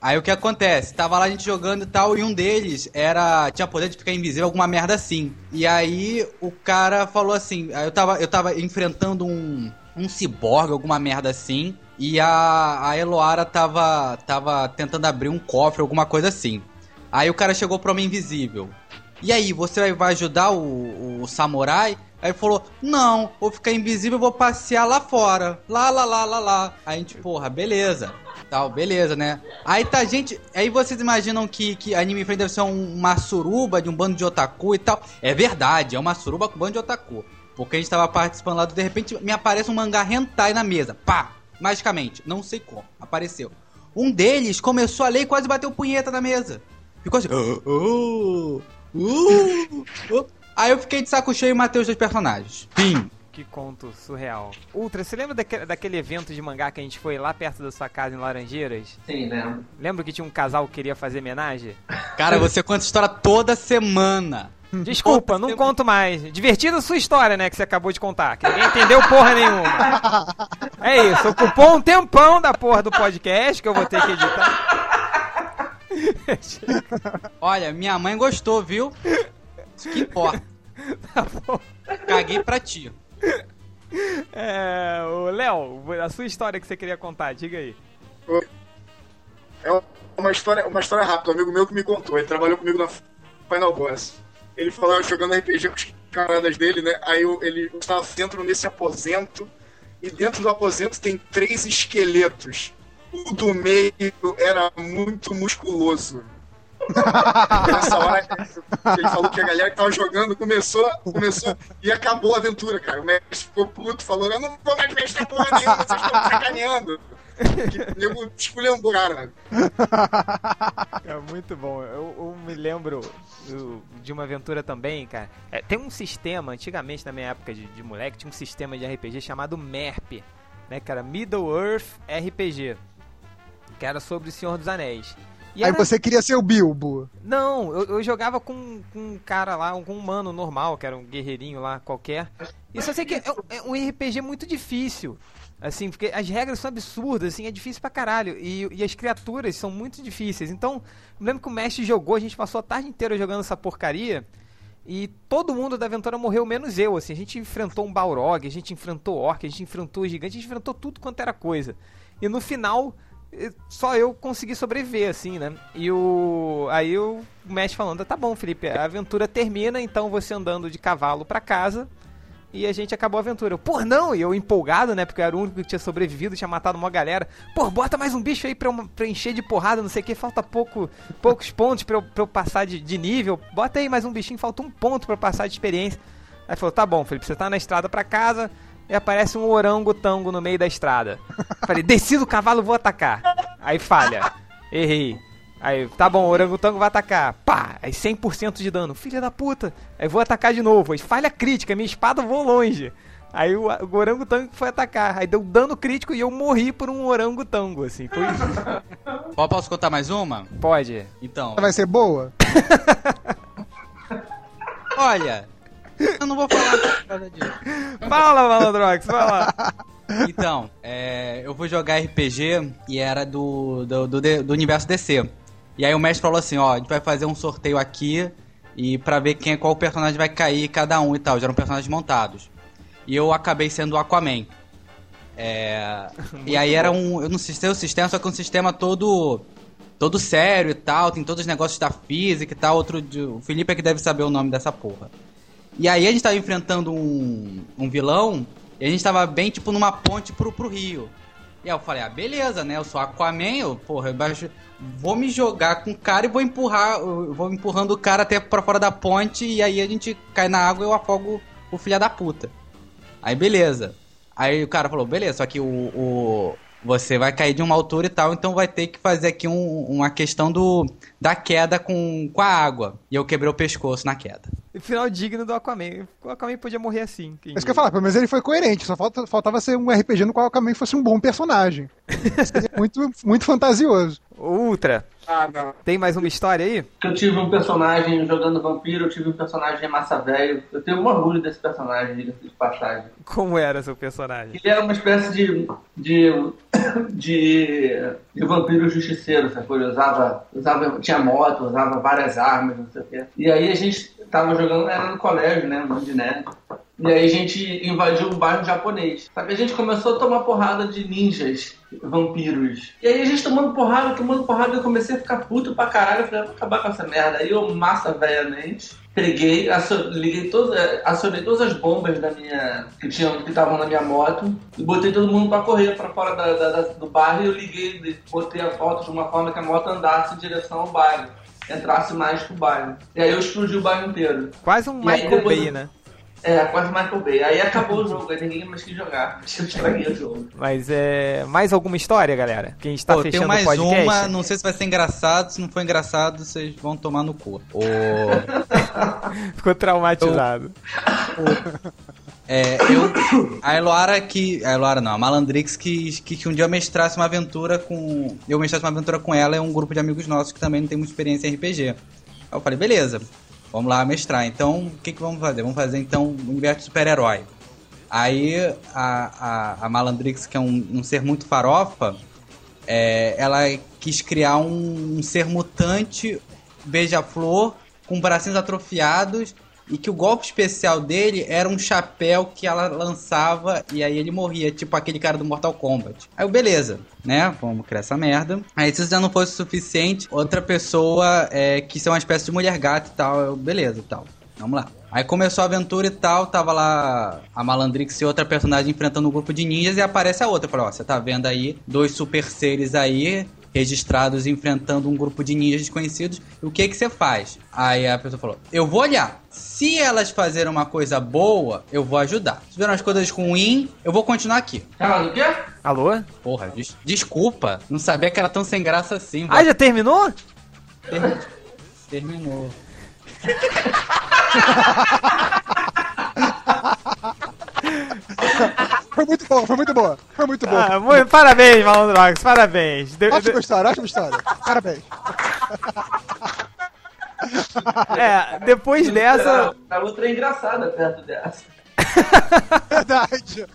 Aí o que acontece? Tava lá a gente jogando e tal, e um deles era. tinha poder de ficar invisível, alguma merda assim. E aí o cara falou assim. Eu tava, eu tava enfrentando um. Um ciborgue, alguma merda assim. E a, a Eloara tava, tava tentando abrir um cofre, alguma coisa assim. Aí o cara chegou pro homem invisível. E aí, você vai ajudar o, o samurai? Aí falou: Não, vou ficar invisível, vou passear lá fora. Lá, lá, lá, lá, lá. Aí a gente, porra, beleza. Tal, beleza, né? Aí tá, gente. Aí vocês imaginam que, que Anime Friend deve ser um- uma suruba de um bando de otaku e tal. É verdade, é uma suruba com um bando de otaku. Porque a gente tava participando lá, de repente me aparece um mangá hentai na mesa. Pá! Magicamente. Não sei como. Apareceu. Um deles começou a ler e quase bateu punheta na mesa. Ficou assim. "Oh, uh, uh." Aí eu fiquei de saco cheio e matei os dois personagens. Fim. Que conto surreal. Ultra, você lembra daquele, daquele evento de mangá que a gente foi lá perto da sua casa em Laranjeiras? Sim, lembro. Lembra que tinha um casal que queria fazer homenagem? Cara, você conta história toda semana. Desculpa, não conto mais. Divertida a sua história, né, que você acabou de contar. Que ninguém entendeu porra nenhuma. É isso, ocupou um tempão da porra do podcast que eu vou ter que editar. Olha, minha mãe gostou, viu? Isso que importa. Tá bom. Caguei pra ti. É, o Léo, a sua história que você queria contar, diga aí. É uma história, uma história rápida, um amigo meu que me contou. Ele trabalhou comigo na Final Boss. Ele falou eu jogando RPG com os camaradas dele, né? Aí ele estava dentro nesse aposento. E dentro do aposento tem três esqueletos. O do meio era muito musculoso. Nessa hora, ele falou que a galera que tava jogando começou, começou e acabou a aventura, cara. O mestre ficou puto, falou: Eu não vou mais mexer porra nenhuma, vocês estão sacaneando. Que nego esculhambou, cara. É muito bom. Eu, eu me lembro do- de uma aventura também, cara. É, tem um sistema, antigamente na minha época de, de moleque, tinha um sistema de RPG chamado MERP, né, cara? Middle Earth RPG, que era sobre o Senhor dos Anéis. E Aí era- você queria ser o Bilbo. Não, eu, eu jogava com, com um cara lá, com um humano normal, que era um guerreirinho lá qualquer. E só sei que é, é um RPG muito difícil. Assim, porque as regras são absurdas, assim, é difícil pra caralho. E, e as criaturas são muito difíceis. Então, eu lembro que o mestre jogou, a gente passou a tarde inteira jogando essa porcaria. E todo mundo da aventura morreu, menos eu, assim. A gente enfrentou um Balrog, a gente enfrentou Orc, a gente enfrentou o gigante, a gente enfrentou tudo quanto era coisa. E no final, eh, só eu consegui sobreviver, assim, né? E o. Aí o mestre falando, tá bom, Felipe, a aventura termina, então você andando de cavalo pra casa. E a gente acabou a aventura. Eu, Pô, não! E eu empolgado, né? Porque eu era o único que tinha sobrevivido, tinha matado uma galera. Pô, bota mais um bicho aí pra, eu, pra encher de porrada, não sei o que. Falta pouco, poucos pontos pra eu, pra eu passar de, de nível. Bota aí mais um bichinho, falta um ponto pra eu passar de experiência. Aí falou, tá bom, Felipe, você tá na estrada pra casa e aparece um orangotango no meio da estrada. Falei, desci do cavalo, vou atacar. Aí falha. Errei. Aí, tá bom, o orangotango vai atacar. Pá! Aí 100% de dano. Filha da puta. Aí vou atacar de novo. Aí falha crítica, minha espada voou longe. Aí o, o orangotango foi atacar. Aí deu dano crítico e eu morri por um orangotango, assim. Foi... Posso contar mais uma? Pode. Então, Vai ser boa? olha. Eu não vou falar nada disso. Fala, Malandrox, vai lá. Então, é, eu vou jogar RPG e era do, do, do, do universo DC. E aí o mestre falou assim, ó, a gente vai fazer um sorteio aqui e pra ver quem qual personagem vai cair cada um e tal. Já eram personagens montados. E eu acabei sendo o Aquaman. É, e aí era um, eu não sei o sistema, só que um sistema todo todo sério e tal, tem todos os negócios da física e tal, outro de, o Felipe é que deve saber o nome dessa porra. E aí a gente tava enfrentando um, um vilão e a gente tava bem, tipo, numa ponte pro, pro rio. E aí eu falei, ah, beleza, né? Eu sou Aquaman, eu, porra, eu baixo, vou me jogar com o cara e vou empurrar, vou empurrando o cara até pra fora da ponte e aí a gente cai na água e eu afogo o filho da puta. Aí beleza. Aí o cara falou, beleza, só que o, o- você vai cair de uma altura e tal, então vai ter que fazer aqui um- uma questão do da queda com, com a água. E eu quebrei o pescoço na queda. Final digno do Aquaman. O Aquaman podia morrer assim. quem É isso que eu ia falar, pelo menos ele foi coerente, só falta- faltava ser um RPG no qual o Aquaman fosse um bom personagem. Seria muito, muito fantasioso. Ultra, Ah, não. Tem mais uma história aí? Que eu tive um personagem jogando vampiro, eu tive um personagem massa velho. Eu tenho um orgulho desse personagem, diga-se de passagem. Como era seu personagem? Ele era uma espécie de. de. de, de vampiro justiceiro, sacou? Ele usava, usava. tinha moto, usava várias armas, não sei o quê. E aí a gente tava jogando, era no colégio, né? Monte de. E aí a gente invadiu um bairro japonês. Sabe? A gente começou a tomar porrada de ninjas, vampiros. E aí a gente tomando porrada, tomando porrada, eu comecei a ficar puto pra caralho. Eu falei, vou acabar com essa merda. Aí eu, massa velhamente, peguei, acio- liguei todas, eh, acionei todas as bombas da minha. que tinham, que estavam na minha moto e botei todo mundo pra correr pra fora da- da- da- do bairro e eu liguei, botei a moto de uma forma que a moto andasse em direção ao bairro. Entrasse mais pro bairro. E aí eu explodi o bairro inteiro. Quase um E Michael Bay, né? É, quase Michael Bay. Aí acabou o jogo, aí ninguém mais quis jogar. Eu estraguei o jogo. Mas é. Mais alguma história, galera? Que a gente tá Pô, fechando tenho mais o podcast. uma, não sei se vai ser engraçado, se não for engraçado, vocês vão tomar no cu. O, Ficou traumatizado. É, eu, a Eloara que, a Eloara não, a Malandrix que, que, que um dia eu mestrasse uma aventura com, eu mestrasse uma aventura com ela e um grupo de amigos nossos que também não tem muita experiência em RPG. Aí eu falei, beleza, vamos lá mestrar. Então, o que que vamos fazer? Vamos fazer então um universo de super-herói. Aí a, a, a Malandrix, que é um, um ser muito farofa, é, ela quis criar um, um ser mutante beija-flor com bracinhos atrofiados e que o golpe especial dele era um chapéu que ela lançava e aí ele morria, tipo aquele cara do Mortal Kombat. Aí beleza, né? Vamos criar essa merda. Aí se isso já não fosse suficiente, outra pessoa é, que ser uma espécie de mulher gata e tal, eu, beleza tal. Vamos lá. Aí começou a aventura e tal, tava lá a Malandrix e outra personagem enfrentando um grupo de ninjas e aparece a outra. Falei, ó, você tá vendo aí dois super seres aí, registrados enfrentando um grupo de ninjas desconhecidos, o que que você faz? Aí a pessoa falou, eu vou olhar. Se elas fazerem uma coisa boa, eu vou ajudar. Se fizeram as coisas ruins, eu vou continuar aqui. Carlos, o quê? Alô? Porra, des- desculpa, não sabia que era tão sem graça assim. Ah, já terminou? Ter- Terminou. Foi muito bom, foi muito boa. Foi muito bom. Ah, muito, parabéns, Malandrox, parabéns. De- Ótima história, ótima história. Parabéns. é, depois dessa. A outra é engraçada perto dessa. Verdade.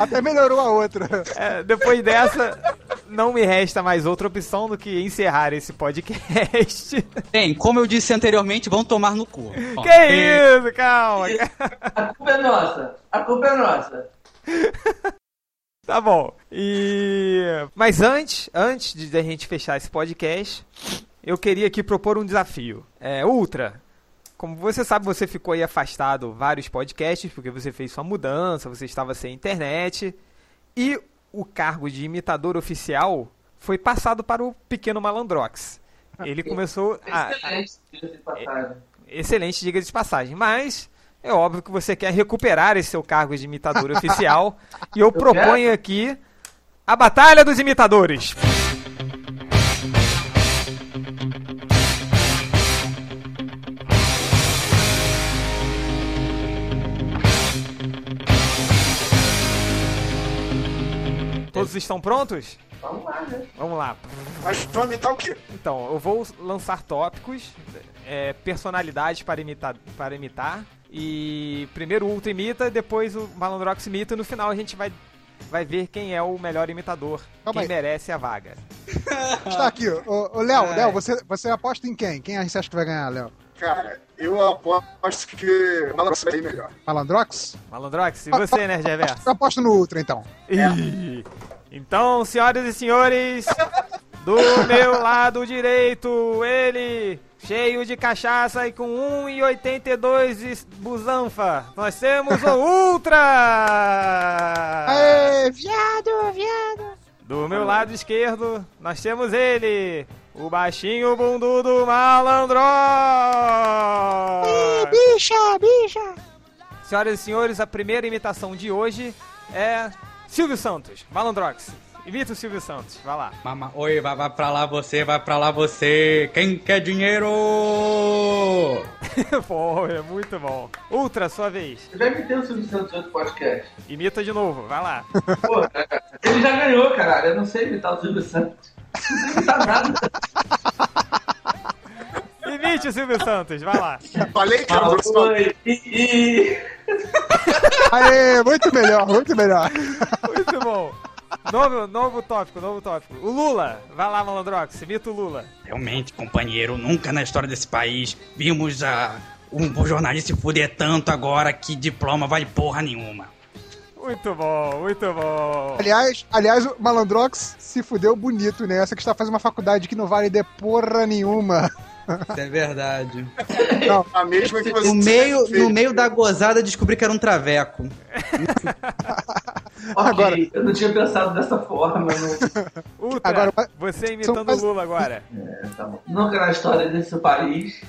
Até melhorou a outra. é, depois dessa, não me resta mais outra opção do que encerrar esse podcast. Bem, como eu disse anteriormente, vão tomar no cu. Que isso, calma. A culpa é nossa. A culpa é nossa. Tá bom. E mas antes, antes de a gente fechar esse podcast, eu queria aqui propor um desafio. É, Ultra, como você sabe, você ficou aí afastado vários podcasts porque você fez sua mudança, você estava sem internet e o cargo de imitador oficial foi passado para o pequeno Malandrox. Ele começou a, Excelente, diga-se de passagem. excelente, diga de passagem. Mas é óbvio que você quer recuperar esse seu cargo de imitador oficial. E eu proponho aqui a Batalha dos Imitadores. Todos estão prontos? Vamos lá, né? Vamos lá. Mas vamos imitar o quê? Então, eu vou lançar tópicos, é, personalidades para imitar, para imitar. E primeiro o Ultra imita, depois o Malandrox imita e no final a gente vai, vai ver quem é o melhor imitador, Calma quem aí. merece a vaga. Está aqui, ô, Léo, Ai. Léo, você, você aposta em quem? Quem você acha que vai ganhar, Léo? Cara, eu aposto que o Malandrox vai ir melhor. Malandrox? Malandrox, e você, Nerd Reverso? Eu aposto no Ultra, então. Então, senhoras e senhores, do meu lado direito, ele, cheio de cachaça e com 1,82 de busanfa, nós temos o Ultra! Aê, viado, viado. Do meu lado esquerdo, nós temos ele, o baixinho bundudo malandro! Bicha, bicha. Senhoras e senhores, a primeira imitação de hoje é Silvio Santos, Malandrox. Imita o Silvio Santos, vai lá. Mama, oi, vai, vai pra lá você, vai pra lá você. Quem quer dinheiro? Pô, é muito bom. Ultra, sua vez. Eu já imitei o Silvio Santos outro podcast. Imita de novo, vai lá. Pô, ele já ganhou, caralho. Eu não sei imitar o Silvio Santos. Não sei imitar nada. Imite o Silvio Santos, vai lá. Falei que era o. Oi, e, e... Aê, muito melhor, muito melhor. Muito bom. Novo, novo tópico, novo tópico. O Lula. Vai lá, Malandrox, imita o Lula. Realmente, companheiro, nunca na história desse país vimos a, um jornalista se fuder tanto agora que diploma vale porra nenhuma. Muito bom, muito bom. Aliás, aliás, o Malandrox se fudeu bonito nessa, que está fazendo uma faculdade que não vale de porra nenhuma. Isso é verdade. A mesma que você No meio, fez. no meio da gozada descobri que era um traveco. Ok, Agora- eu não tinha pensado dessa forma. Não... Ultra, Agora, você imitando o quase- Lula agora. É, tá bom. Nunca na história desse país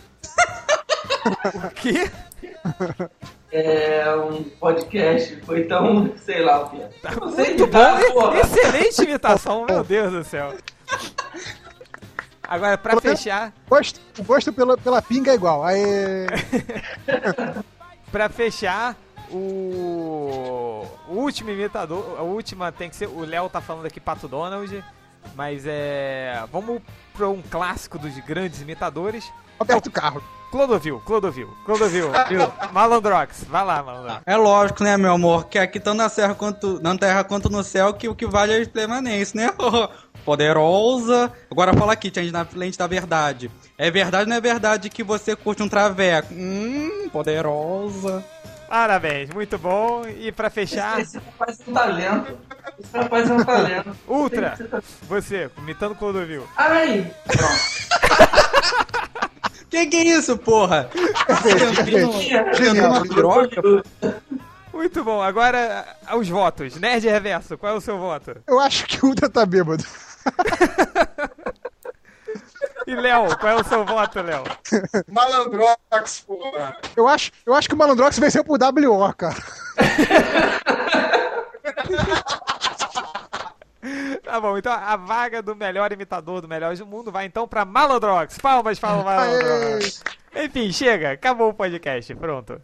Que? é um podcast foi tão, sei lá o que. Não sei Muito imitar, bom, porra. excelente imitação, meu Deus do céu. Agora, pra fechar, Gosto, gosto pela, pela pinga é igual. Aê. pra fechar, o... o último imitador, a última tem que ser, o Léo tá falando aqui Pato Donald, mas é, vamos pra um clássico dos grandes imitadores, Roberto Carlos. Clodovil, Clodovil, Clodovil, Malandrox, vai lá, Malandrox. É lógico, né, meu amor, que aqui tanto na, serra quanto, na terra quanto no céu que o que vale é a permanência, né? Poderosa. Agora fala aqui, Change, na frente da verdade. É verdade ou não é verdade que você curte um traveco? Hum, poderosa. Parabéns, muito bom. E pra fechar, Esse rapaz é um talento. Esse rapaz é um talento. Ultra, você, imitando Clodovil. Ai! Pronto. Que que é isso, porra? Genial. uma piroca? Muito bom, agora os votos. Nerd Reverso, qual é o seu voto? Eu acho que o Ultra tá bêbado. E Léo, qual é o seu voto, Léo? Malandrox, porra. Eu acho, eu acho que o Malandrox venceu por WO, cara. Tá bom, então a vaga do melhor imitador do melhor do mundo vai então pra Malandrox. Palmas para o Malandrox. Enfim, chega, acabou o podcast, pronto.